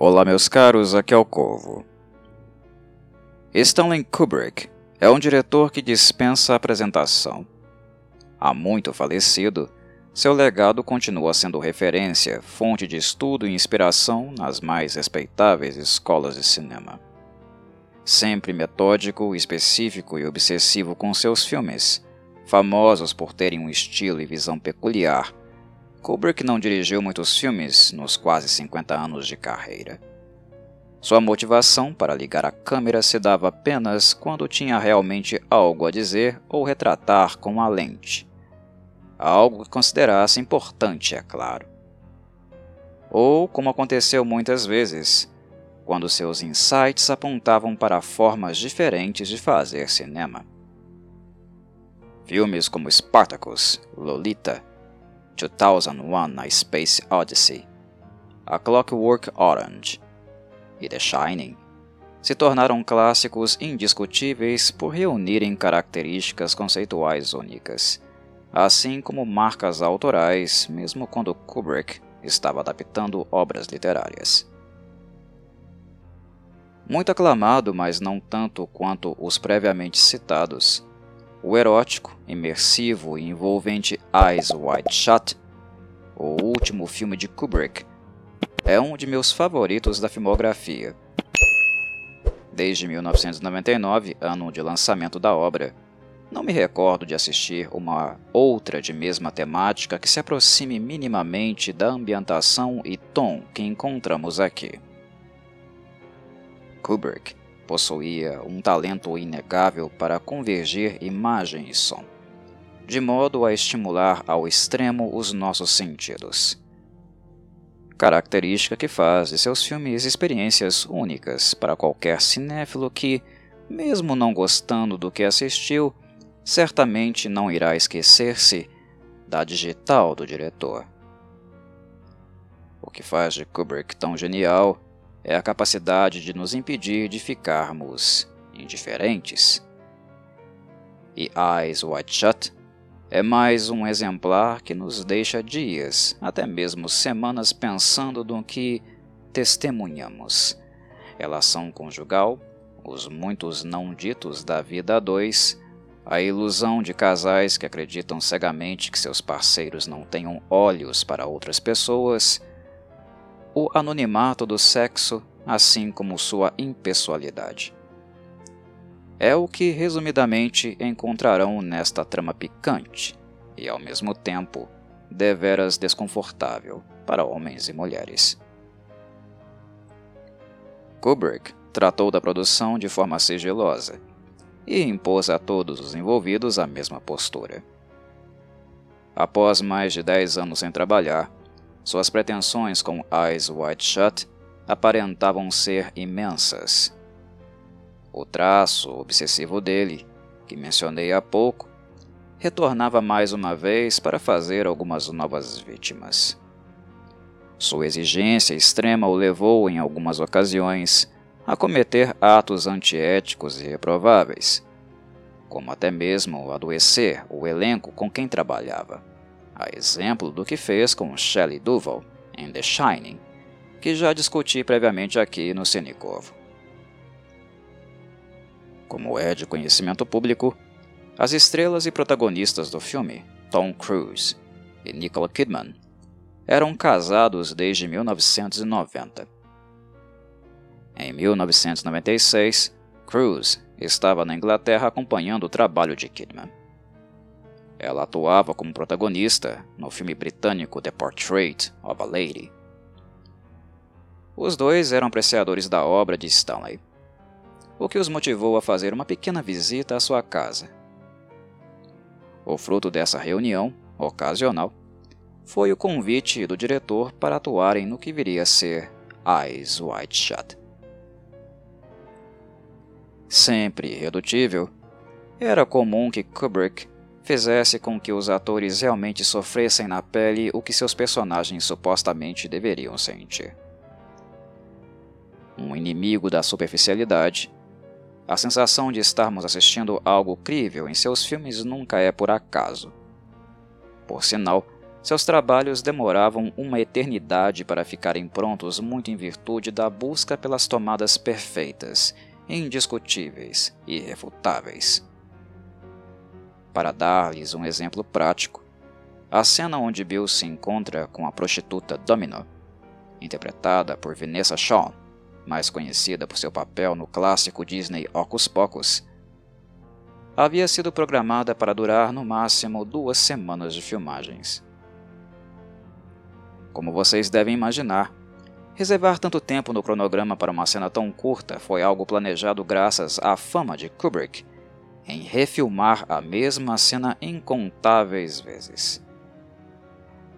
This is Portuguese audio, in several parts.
Olá, meus caros, aqui é o Corvo. Stanley Kubrick é um diretor que dispensa apresentação. Há muito falecido, seu legado continua sendo referência, fonte de estudo e inspiração nas mais respeitáveis escolas de cinema. Sempre metódico, específico e obsessivo com seus filmes, famosos por terem um estilo e visão peculiar Kubrick não dirigiu muitos filmes nos quase 50 anos de carreira. Sua motivação para ligar a câmera se dava apenas quando tinha realmente algo a dizer ou retratar com a lente. Algo que considerasse importante, é claro. Ou, como aconteceu muitas vezes, quando seus insights apontavam para formas diferentes de fazer cinema. Filmes como Spartacus, Lolita 2001 A Space Odyssey, A Clockwork Orange e The Shining se tornaram clássicos indiscutíveis por reunirem características conceituais únicas, assim como marcas autorais, mesmo quando Kubrick estava adaptando obras literárias. Muito aclamado, mas não tanto quanto os previamente citados, o erótico, imersivo e envolvente Eyes Wide Shut, o último filme de Kubrick, é um de meus favoritos da filmografia. Desde 1999, ano de lançamento da obra, não me recordo de assistir uma outra de mesma temática que se aproxime minimamente da ambientação e tom que encontramos aqui. Kubrick possuía um talento inegável para convergir imagem e som, de modo a estimular ao extremo os nossos sentidos. Característica que faz de seus filmes experiências únicas para qualquer cinéfilo que, mesmo não gostando do que assistiu, certamente não irá esquecer-se da digital do diretor. O que faz de Kubrick tão genial é a capacidade de nos impedir de ficarmos indiferentes. E Eyes Wide Shut é mais um exemplar que nos deixa dias, até mesmo semanas, pensando no que testemunhamos. Relação conjugal, os muitos não ditos da vida a dois, a ilusão de casais que acreditam cegamente que seus parceiros não tenham olhos para outras pessoas o anonimato do sexo, assim como sua impessoalidade. É o que, resumidamente, encontrarão nesta trama picante e, ao mesmo tempo, deveras desconfortável para homens e mulheres. Kubrick tratou da produção de forma sigilosa e impôs a todos os envolvidos a mesma postura. Após mais de dez anos sem trabalhar, suas pretensões com Eyes Wide Shut aparentavam ser imensas. O traço obsessivo dele, que mencionei há pouco, retornava mais uma vez para fazer algumas novas vítimas. Sua exigência extrema o levou, em algumas ocasiões, a cometer atos antiéticos e reprováveis, como até mesmo adoecer o elenco com quem trabalhava a exemplo do que fez com Shelley Duvall em The Shining, que já discuti previamente aqui no Cinecovo. Como é de conhecimento público, as estrelas e protagonistas do filme, Tom Cruise e Nicole Kidman, eram casados desde 1990. Em 1996, Cruise estava na Inglaterra acompanhando o trabalho de Kidman. Ela atuava como protagonista no filme britânico The Portrait of a Lady. Os dois eram apreciadores da obra de Stanley, o que os motivou a fazer uma pequena visita à sua casa. O fruto dessa reunião, ocasional, foi o convite do diretor para atuarem no que viria a ser Eyes Wide Shut. Sempre irredutível, era comum que Kubrick fizesse com que os atores realmente sofressem na pele o que seus personagens supostamente deveriam sentir. Um inimigo da superficialidade, a sensação de estarmos assistindo algo crível em seus filmes nunca é por acaso. Por sinal, seus trabalhos demoravam uma eternidade para ficarem prontos, muito em virtude da busca pelas tomadas perfeitas, indiscutíveis e irrefutáveis. Para dar-lhes um exemplo prático, a cena onde Bill se encontra com a prostituta Domino, interpretada por Vanessa Shaw, mais conhecida por seu papel no clássico Disney Ocus Pocus, havia sido programada para durar no máximo duas semanas de filmagens. Como vocês devem imaginar, reservar tanto tempo no cronograma para uma cena tão curta foi algo planejado graças à fama de Kubrick em refilmar a mesma cena incontáveis vezes.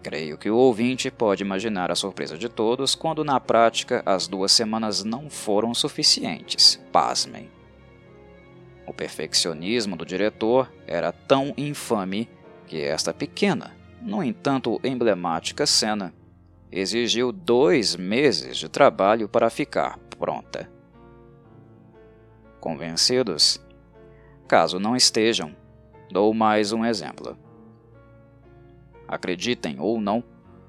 Creio que o ouvinte pode imaginar a surpresa de todos quando, na prática, as duas semanas não foram suficientes. Pasmem. O perfeccionismo do diretor era tão infame que esta pequena, no entanto emblemática cena exigiu dois meses de trabalho para ficar pronta. Convencidos? Caso não estejam, dou mais um exemplo. Acreditem ou não,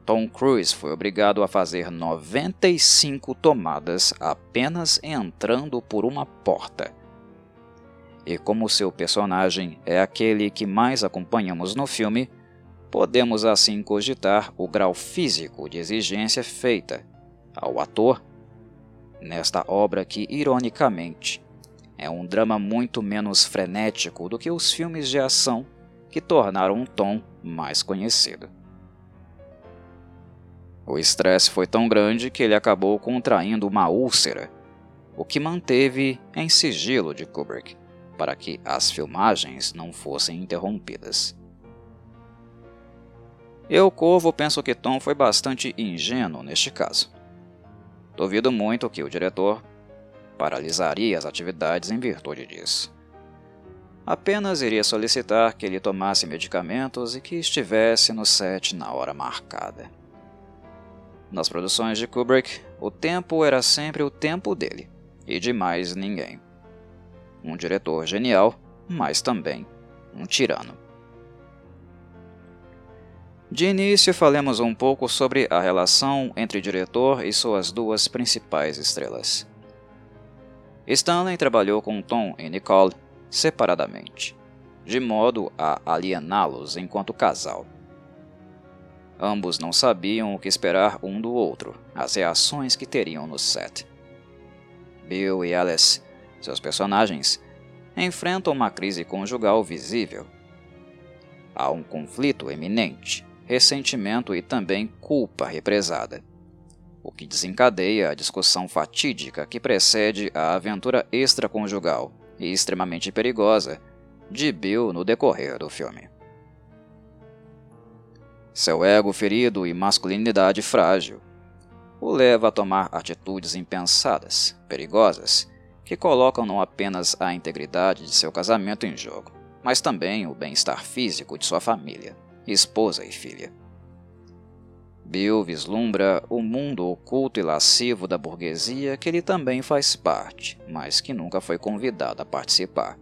Tom Cruise foi obrigado a fazer 95 tomadas apenas entrando por uma porta. E como seu personagem é aquele que mais acompanhamos no filme, Podemos assim cogitar o grau físico de exigência feita ao ator nesta obra que, ironicamente, é um drama muito menos frenético do que os filmes de ação que tornaram um tom mais conhecido. O estresse foi tão grande que ele acabou contraindo uma úlcera, o que manteve em sigilo de Kubrick para que as filmagens não fossem interrompidas. Eu, Corvo, penso que Tom foi bastante ingênuo neste caso. Duvido muito que o diretor paralisaria as atividades em virtude disso. Apenas iria solicitar que ele tomasse medicamentos e que estivesse no set na hora marcada. Nas produções de Kubrick, o tempo era sempre o tempo dele e de mais ninguém. Um diretor genial, mas também um tirano. De início, falemos um pouco sobre a relação entre diretor e suas duas principais estrelas. Stanley trabalhou com Tom e Nicole separadamente, de modo a aliená-los enquanto casal. Ambos não sabiam o que esperar um do outro, as reações que teriam no set. Bill e Alice, seus personagens, enfrentam uma crise conjugal visível. Há um conflito eminente ressentimento e também culpa represada, o que desencadeia a discussão fatídica que precede a aventura extraconjugal e extremamente perigosa de Bill no decorrer do filme. Seu ego ferido e masculinidade frágil o leva a tomar atitudes impensadas, perigosas, que colocam não apenas a integridade de seu casamento em jogo, mas também o bem-estar físico de sua família esposa e filha. Bill vislumbra o mundo oculto e lascivo da burguesia que ele também faz parte, mas que nunca foi convidado a participar.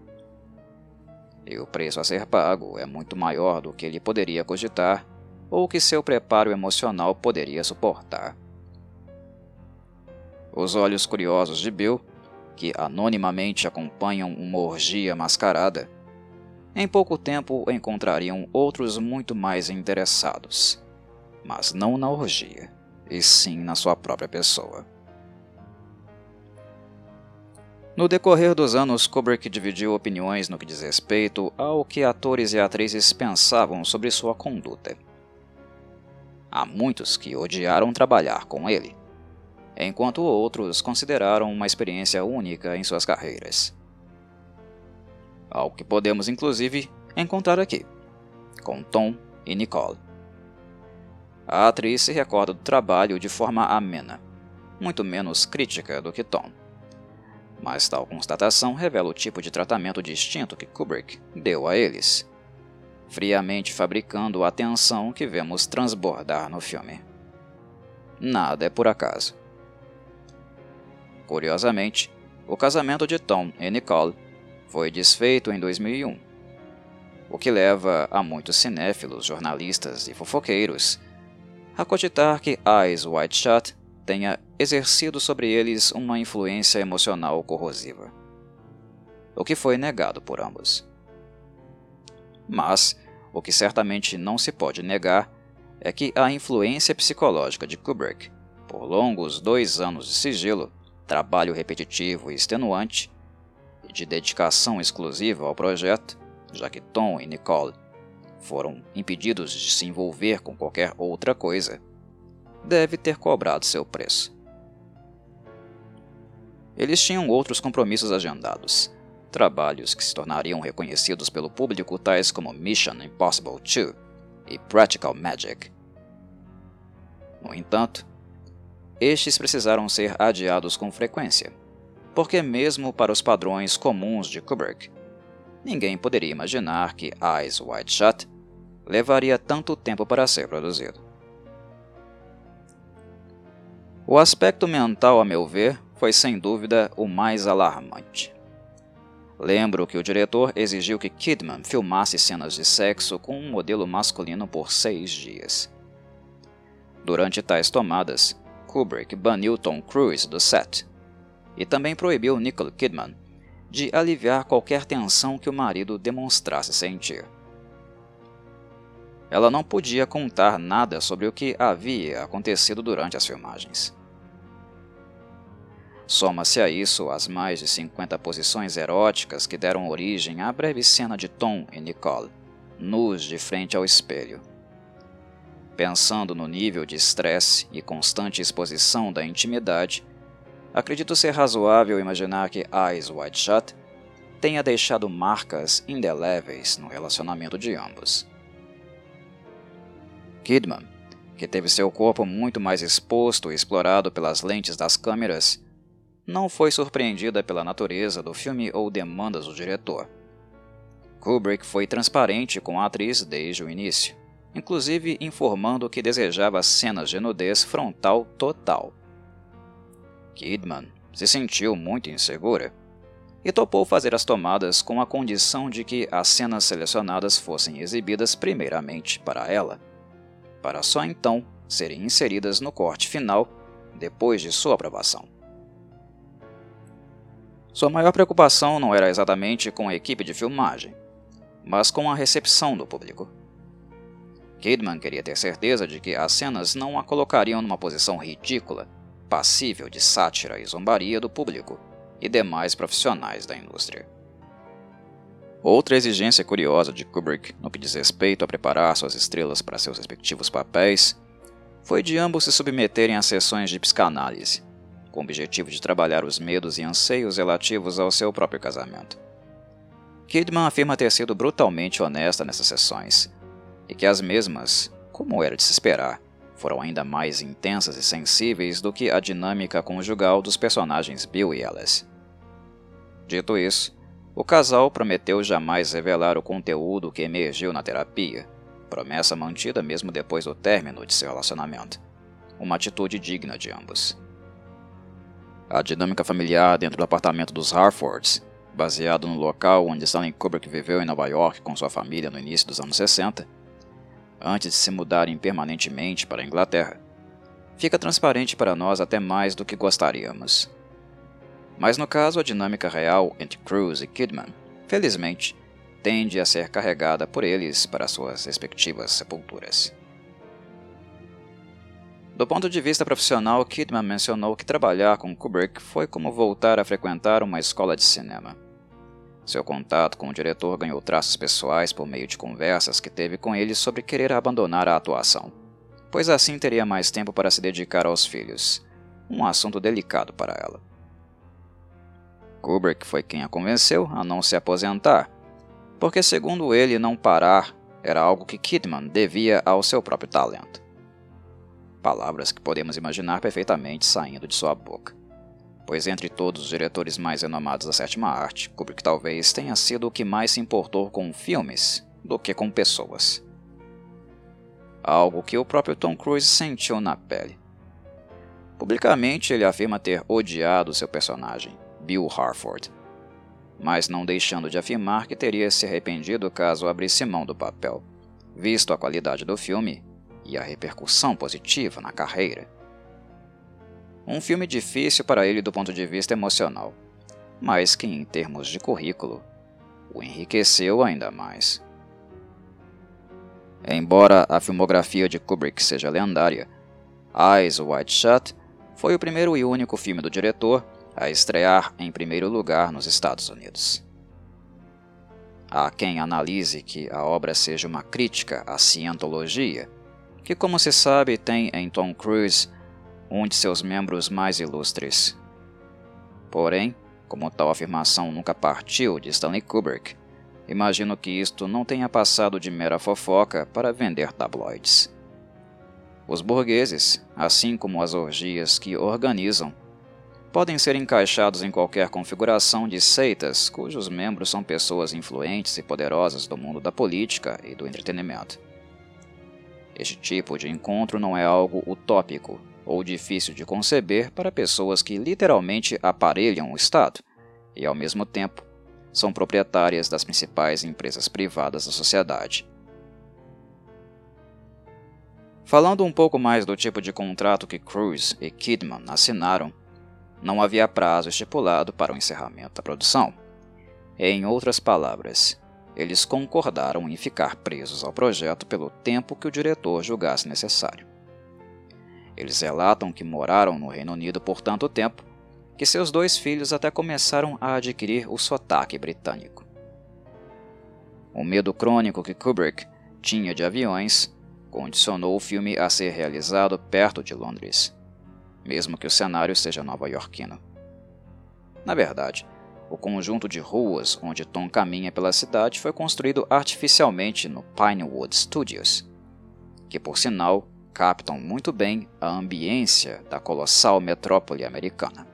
E o preço a ser pago é muito maior do que ele poderia cogitar ou que seu preparo emocional poderia suportar. Os olhos curiosos de Bill, que anonimamente acompanham uma orgia mascarada, em pouco tempo encontrariam outros muito mais interessados, mas não na orgia, e sim na sua própria pessoa. No decorrer dos anos, Kubrick dividiu opiniões no que diz respeito ao que atores e atrizes pensavam sobre sua conduta. Há muitos que odiaram trabalhar com ele, enquanto outros consideraram uma experiência única em suas carreiras algo que podemos inclusive encontrar aqui, com Tom e Nicole. A atriz se recorda do trabalho de forma amena, muito menos crítica do que Tom. Mas tal constatação revela o tipo de tratamento distinto que Kubrick deu a eles, friamente fabricando a tensão que vemos transbordar no filme. Nada é por acaso. Curiosamente, o casamento de Tom e Nicole foi desfeito em 2001. o que leva a muitos cinéfilos, jornalistas e fofoqueiros a cogitar que Eyes Wide Shut tenha exercido sobre eles uma influência emocional corrosiva, o que foi negado por ambos. Mas o que certamente não se pode negar é que a influência psicológica de Kubrick, por longos dois anos de sigilo, trabalho repetitivo e extenuante, e de dedicação exclusiva ao projeto, já que Tom e Nicole foram impedidos de se envolver com qualquer outra coisa, deve ter cobrado seu preço. Eles tinham outros compromissos agendados, trabalhos que se tornariam reconhecidos pelo público, tais como Mission Impossible 2 e Practical Magic. No entanto, estes precisaram ser adiados com frequência, porque, mesmo para os padrões comuns de Kubrick, ninguém poderia imaginar que Eyes Wide Shut levaria tanto tempo para ser produzido. O aspecto mental, a meu ver, foi sem dúvida o mais alarmante. Lembro que o diretor exigiu que Kidman filmasse cenas de sexo com um modelo masculino por seis dias. Durante tais tomadas, Kubrick baniu Tom Cruise do set e também proibiu Nicole Kidman de aliviar qualquer tensão que o marido demonstrasse sentir. Ela não podia contar nada sobre o que havia acontecido durante as filmagens. Soma-se a isso as mais de 50 posições eróticas que deram origem à breve cena de Tom e Nicole, nus de frente ao espelho. Pensando no nível de estresse e constante exposição da intimidade, acredito ser razoável imaginar que Eyes Wide Shut tenha deixado marcas indeléveis no relacionamento de ambos. Kidman, que teve seu corpo muito mais exposto e explorado pelas lentes das câmeras, não foi surpreendida pela natureza do filme ou demandas do diretor. Kubrick foi transparente com a atriz desde o início, inclusive informando que desejava cenas de nudez frontal total. Kidman se sentiu muito insegura e topou fazer as tomadas com a condição de que as cenas selecionadas fossem exibidas primeiramente para ela, para só então serem inseridas no corte final depois de sua aprovação. Sua maior preocupação não era exatamente com a equipe de filmagem, mas com a recepção do público. Kidman queria ter certeza de que as cenas não a colocariam numa posição ridícula, passível de sátira e zombaria do público e demais profissionais da indústria. Outra exigência curiosa de Kubrick no que diz respeito a preparar suas estrelas para seus respectivos papéis foi de ambos se submeterem a sessões de psicanálise, com o objetivo de trabalhar os medos e anseios relativos ao seu próprio casamento. Kidman afirma ter sido brutalmente honesta nessas sessões, e que as mesmas, como era de se esperar, foram ainda mais intensas e sensíveis do que a dinâmica conjugal dos personagens Bill e Alice. Dito isso, o casal prometeu jamais revelar o conteúdo que emergiu na terapia, promessa mantida mesmo depois do término de seu relacionamento, uma atitude digna de ambos. A dinâmica familiar dentro do apartamento dos Harfords, baseado no local onde Stanley Kubrick viveu em Nova York com sua família no início dos anos 60, antes de se mudarem permanentemente para a Inglaterra, fica transparente para nós até mais do que gostaríamos. Mas no caso, a dinâmica real entre Cruise e Kidman, felizmente, tende a ser carregada por eles para suas respectivas sepulturas. Do ponto de vista profissional, Kidman mencionou que trabalhar com Kubrick foi como voltar a frequentar uma escola de cinema. Seu contato com o diretor ganhou traços pessoais por meio de conversas que teve com ele sobre querer abandonar a atuação, pois assim teria mais tempo para se dedicar aos filhos, um assunto delicado para ela. Kubrick foi quem a convenceu a não se aposentar, porque, segundo ele, não parar era algo que Kidman devia ao seu próprio talento palavras que podemos imaginar perfeitamente saindo de sua boca. Pois entre todos os diretores mais renomados da sétima arte, Kubrick talvez tenha sido o que mais se importou com filmes do que com pessoas. Algo que o próprio Tom Cruise sentiu na pele. Publicamente, ele afirma ter odiado seu personagem, Bill Harford. mas não deixando de afirmar que teria se arrependido caso abrisse mão do papel, visto a qualidade do filme e a repercussão positiva na carreira. Um filme difícil para ele do ponto de vista emocional, mas que, em termos de currículo, o enriqueceu ainda mais. Embora a filmografia de Kubrick seja lendária, Eyes Wide Shut foi o primeiro e único filme do diretor a estrear em primeiro lugar nos Estados Unidos. Há quem analise que a obra seja uma crítica à cientologia, que, como se sabe, tem em Tom Cruise um de seus membros mais ilustres. Porém, como tal afirmação nunca partiu de Stanley Kubrick, imagino que isto não tenha passado de mera fofoca para vender tabloides. Os burgueses, assim como as orgias que organizam, podem ser encaixados em qualquer configuração de seitas cujos membros são pessoas influentes e poderosas do mundo da política e do entretenimento. Este tipo de encontro não é algo utópico ou difícil de conceber para pessoas que literalmente aparelham o Estado e, ao mesmo tempo, são proprietárias das principais empresas privadas da sociedade. Falando um pouco mais do tipo de contrato que Cruz e Kidman assinaram, não havia prazo estipulado para o encerramento da produção. Em outras palavras, eles concordaram em ficar presos ao projeto pelo tempo que o diretor julgasse necessário. Eles relatam que moraram no Reino Unido por tanto tempo que seus dois filhos até começaram a adquirir o sotaque britânico. O medo crônico que Kubrick tinha de aviões condicionou o filme a ser realizado perto de Londres mesmo que o cenário seja nova-iorquino. Na verdade, o conjunto de ruas onde Tom caminha pela cidade foi construído artificialmente no Pinewood Studios, que por sinal captam muito bem a ambiência da colossal metrópole americana.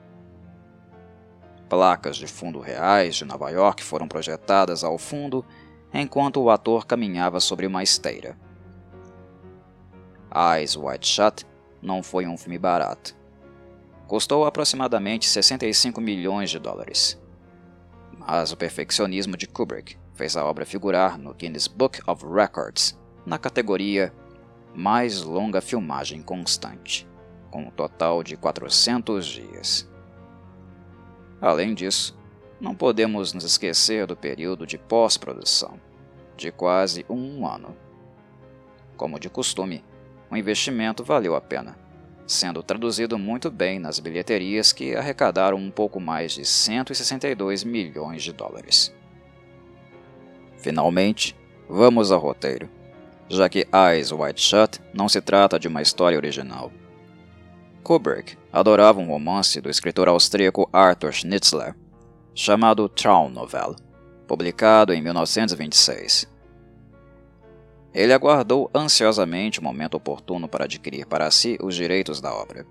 Placas de fundo reais de Nova York foram projetadas ao fundo enquanto o ator caminhava sobre uma esteira. Eyes Wide Shut não foi um filme barato. Custou aproximadamente 65 milhões de dólares. Mas o perfeccionismo de Kubrick fez a obra figurar no Guinness Book of Records na categoria Mais Longa Filmagem Constante, com um total de 400 dias. Além disso, não podemos nos esquecer do período de pós-produção, de quase um ano. Como de costume, o investimento valeu a pena, sendo traduzido muito bem nas bilheterias que arrecadaram um pouco mais de 162 milhões de dólares. Finalmente, vamos ao roteiro, já que Eyes Wide Shut não se trata de uma história original. Kubrick adorava um romance do escritor austríaco Arthur Schnitzler, chamado Traum Novel, publicado em 1926. Ele aguardou ansiosamente o momento oportuno para adquirir para si os direitos da obra,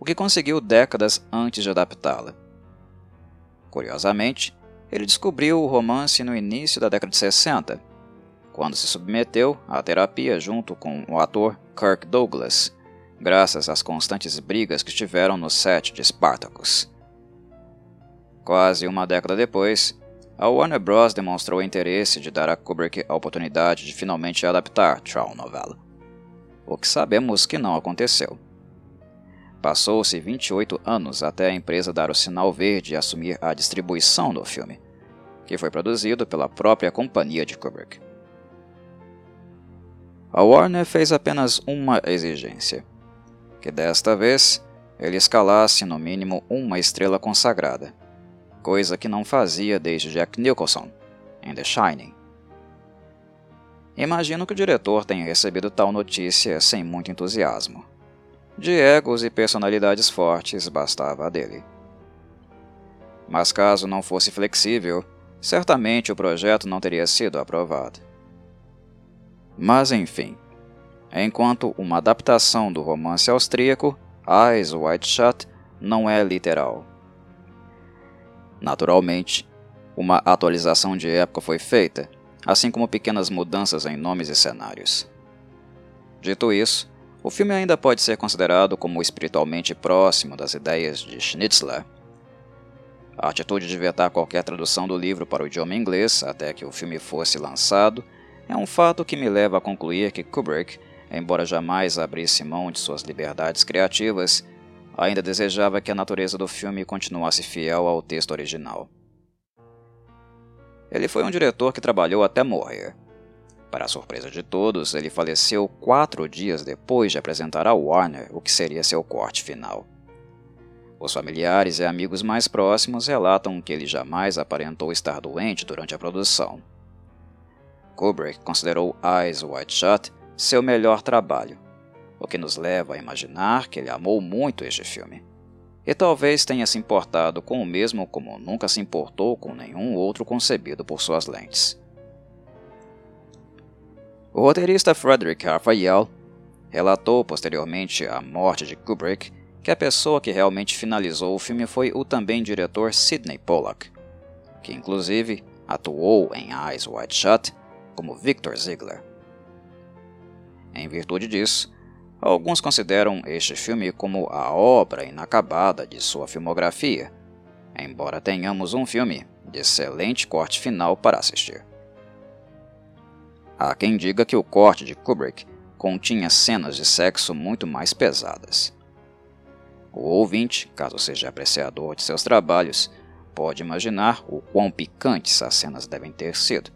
o que conseguiu décadas antes de adaptá-la. Curiosamente, ele descobriu o romance no início da década de 60, quando se submeteu à terapia junto com o ator Kirk Douglas, graças às constantes brigas que tiveram no set de Spartacus. Quase uma década depois, a Warner Bros. demonstrou interesse de dar a Kubrick a oportunidade de finalmente adaptar Troll novela, o que sabemos que não aconteceu. Passou-se 28 anos até a empresa dar o sinal verde e assumir a distribuição do filme, que foi produzido pela própria companhia de Kubrick. A Warner fez apenas uma exigência: que desta vez ele escalasse no mínimo uma estrela consagrada coisa que não fazia desde Jack Nicholson em The Shining. Imagino que o diretor tenha recebido tal notícia sem muito entusiasmo. De egos e personalidades fortes bastava a dele. Mas caso não fosse flexível, certamente o projeto não teria sido aprovado. Mas enfim, enquanto uma adaptação do romance austríaco, Eyes Wide Shut não é literal. Naturalmente, uma atualização de época foi feita, assim como pequenas mudanças em nomes e cenários. Dito isso, o filme ainda pode ser considerado como espiritualmente próximo das ideias de Schnitzler. A atitude de vetar qualquer tradução do livro para o idioma inglês até que o filme fosse lançado é um fato que me leva a concluir que Kubrick, embora jamais abrisse mão de suas liberdades criativas, ainda desejava que a natureza do filme continuasse fiel ao texto original. Ele foi um diretor que trabalhou até morrer. Para a surpresa de todos, ele faleceu quatro dias depois de apresentar ao Warner o que seria seu corte final. Os familiares e amigos mais próximos relatam que ele jamais aparentou estar doente durante a produção. Kubrick considerou Eyes Wide Shut seu melhor trabalho, o que nos leva a imaginar que ele amou muito este filme. E talvez tenha se importado com o mesmo como nunca se importou com nenhum outro concebido por suas lentes. O roteirista Frederick Raphael relatou posteriormente à morte de Kubrick que a pessoa que realmente finalizou o filme foi o também diretor Sidney Pollack, que inclusive atuou em Eyes Wide Shut como Victor Ziegler. Em virtude disso, alguns consideram este filme como a obra inacabada de sua filmografia, embora tenhamos um filme de excelente corte final para assistir. Há quem diga que o corte de Kubrick continha cenas de sexo muito mais pesadas. O ouvinte, caso seja apreciador de seus trabalhos, pode imaginar o quão picantes as cenas devem ter sido,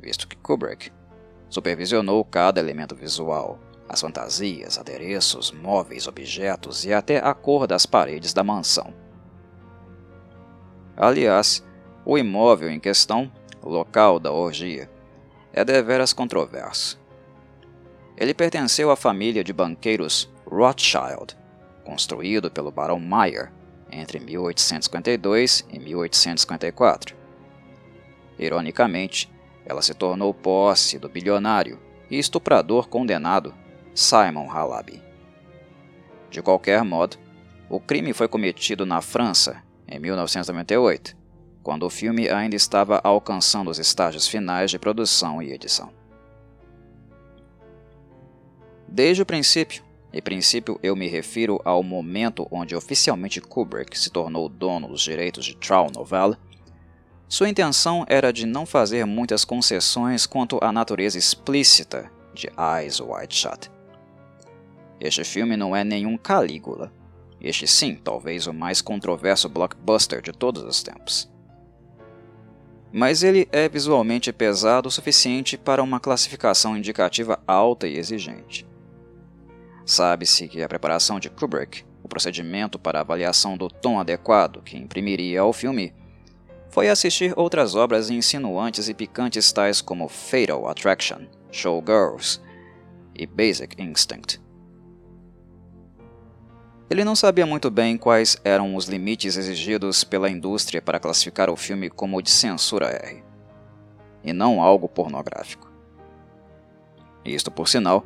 visto que Kubrick supervisionou cada elemento visual, as fantasias, adereços, móveis, objetos e até a cor das paredes da mansão. Aliás, o imóvel em questão, local da orgia, é deveras controverso. Ele pertenceu à família de banqueiros Rothschild, construído pelo Barão Mayer entre 1852 e 1854. Ironicamente, ela se tornou posse do bilionário e estuprador condenado Simon Halaby. De qualquer modo, o crime foi cometido na França em 1998, quando o filme ainda estava alcançando os estágios finais de produção e edição. Desde o princípio, e princípio eu me refiro ao momento onde oficialmente Kubrick se tornou dono dos direitos de Troll Novella, sua intenção era de não fazer muitas concessões quanto à natureza explícita de Eyes Wide Shut. Este filme não é nenhum Calígula. Este sim, talvez o mais controverso blockbuster de todos os tempos. Mas ele é visualmente pesado o suficiente para uma classificação indicativa alta e exigente. Sabe-se que a preparação de Kubrick, o procedimento para avaliação do tom adequado que imprimiria ao filme, foi assistir outras obras insinuantes e picantes tais como Fatal Attraction, Showgirls e Basic Instinct. Ele não sabia muito bem quais eram os limites exigidos pela indústria para classificar o filme como de censura R, e não algo pornográfico. Isto, por sinal,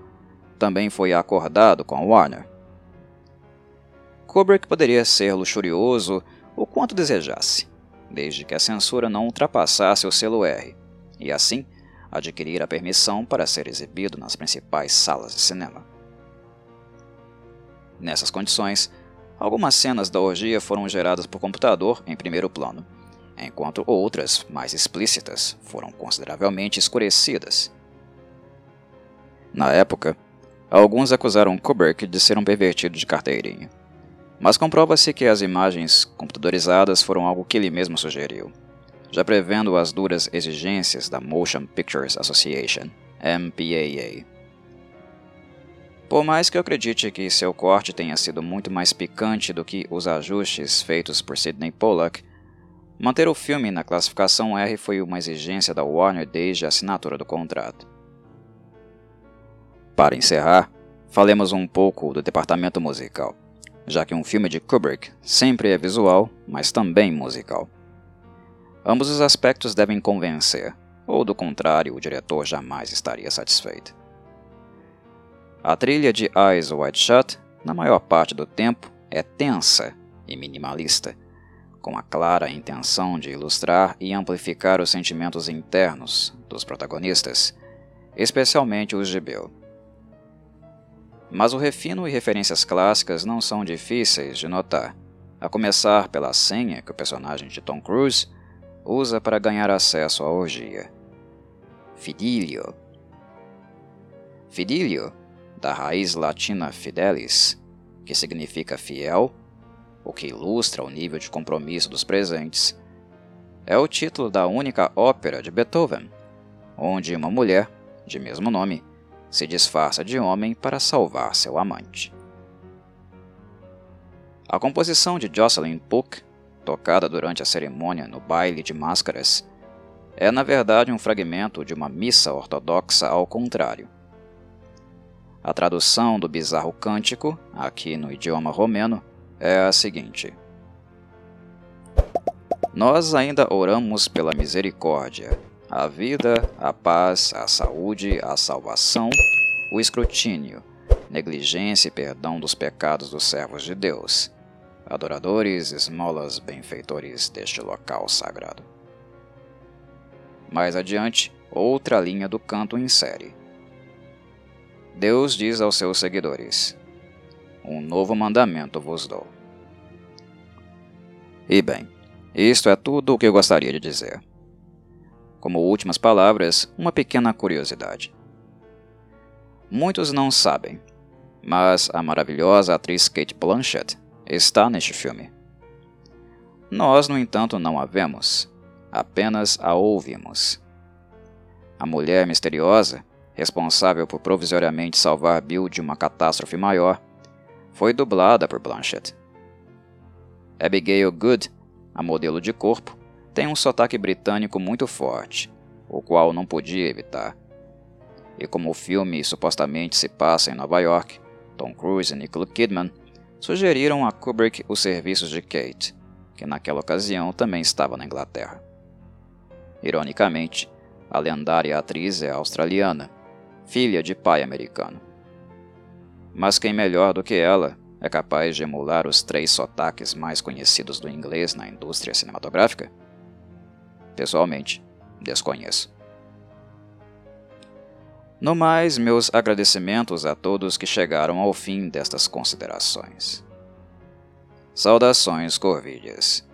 também foi acordado com a Warner. Kubrick poderia ser luxurioso o quanto desejasse, desde que a censura não ultrapassasse o selo R, e assim adquirir a permissão para ser exibido nas principais salas de cinema. Nessas condições, algumas cenas da orgia foram geradas por computador em primeiro plano, enquanto outras, mais explícitas, foram consideravelmente escurecidas. Na época, alguns acusaram Kubrick de ser um pervertido de carteirinha mas comprova-se que as imagens computadorizadas foram algo que ele mesmo sugeriu, já prevendo as duras exigências da Motion Pictures Association, MPAA. Por mais que eu acredite que seu corte tenha sido muito mais picante do que os ajustes feitos por Sidney Pollack, manter o filme na classificação R foi uma exigência da Warner desde a assinatura do contrato. Para encerrar, falemos um pouco do departamento musical já que um filme de Kubrick sempre é visual, mas também musical. Ambos os aspectos devem convencer, ou do contrário, o diretor jamais estaria satisfeito. A trilha de Eyes Wide Shut, na maior parte do tempo, é tensa e minimalista, com a clara intenção de ilustrar e amplificar os sentimentos internos dos protagonistas, especialmente os de Bill. Mas o refino e referências clássicas não são difíceis de notar, a começar pela senha que o personagem de Tom Cruise usa para ganhar acesso à orgia. Fidilio. Fidilio, da raiz latina fidelis, que significa fiel, o que ilustra o nível de compromisso dos presentes, é o título da única ópera de Beethoven, onde uma mulher, de mesmo nome, se disfarça de homem para salvar seu amante. A composição de Jocelyn Puck, tocada durante a cerimônia no baile de máscaras, é na verdade um fragmento de uma missa ortodoxa ao contrário. A tradução do bizarro cântico, aqui no idioma romeno, é a seguinte: Nós ainda oramos pela misericórdia, a vida, a paz, a saúde, a salvação, o escrutínio, negligência e perdão dos pecados dos servos de Deus, adoradores, esmolas, benfeitores deste local sagrado. Mais adiante, outra linha do canto insere: Deus diz aos seus seguidores: Um novo mandamento vos dou. E bem, isto é tudo o que eu gostaria de dizer. Como últimas palavras, uma pequena curiosidade. Muitos não sabem, mas a maravilhosa atriz Kate Blanchett está neste filme. Nós, no entanto, não a vemos, apenas a ouvimos. A mulher misteriosa, responsável por provisoriamente salvar Bill de uma catástrofe maior, foi dublada por Blanchett. Abigail Good, a modelo de corpo, tem um sotaque britânico muito forte, o qual não podia evitar. E como o filme supostamente se passa em Nova York, Tom Cruise e Nicole Kidman sugeriram a Kubrick os serviços de Kate, que naquela ocasião também estava na Inglaterra. Ironicamente, a lendária atriz é australiana, filha de pai americano. Mas quem melhor do que ela é capaz de emular os três sotaques mais conhecidos do inglês na indústria cinematográfica? Pessoalmente, desconheço. No mais, meus agradecimentos a todos que chegaram ao fim destas considerações. Saudações, Corvilhas.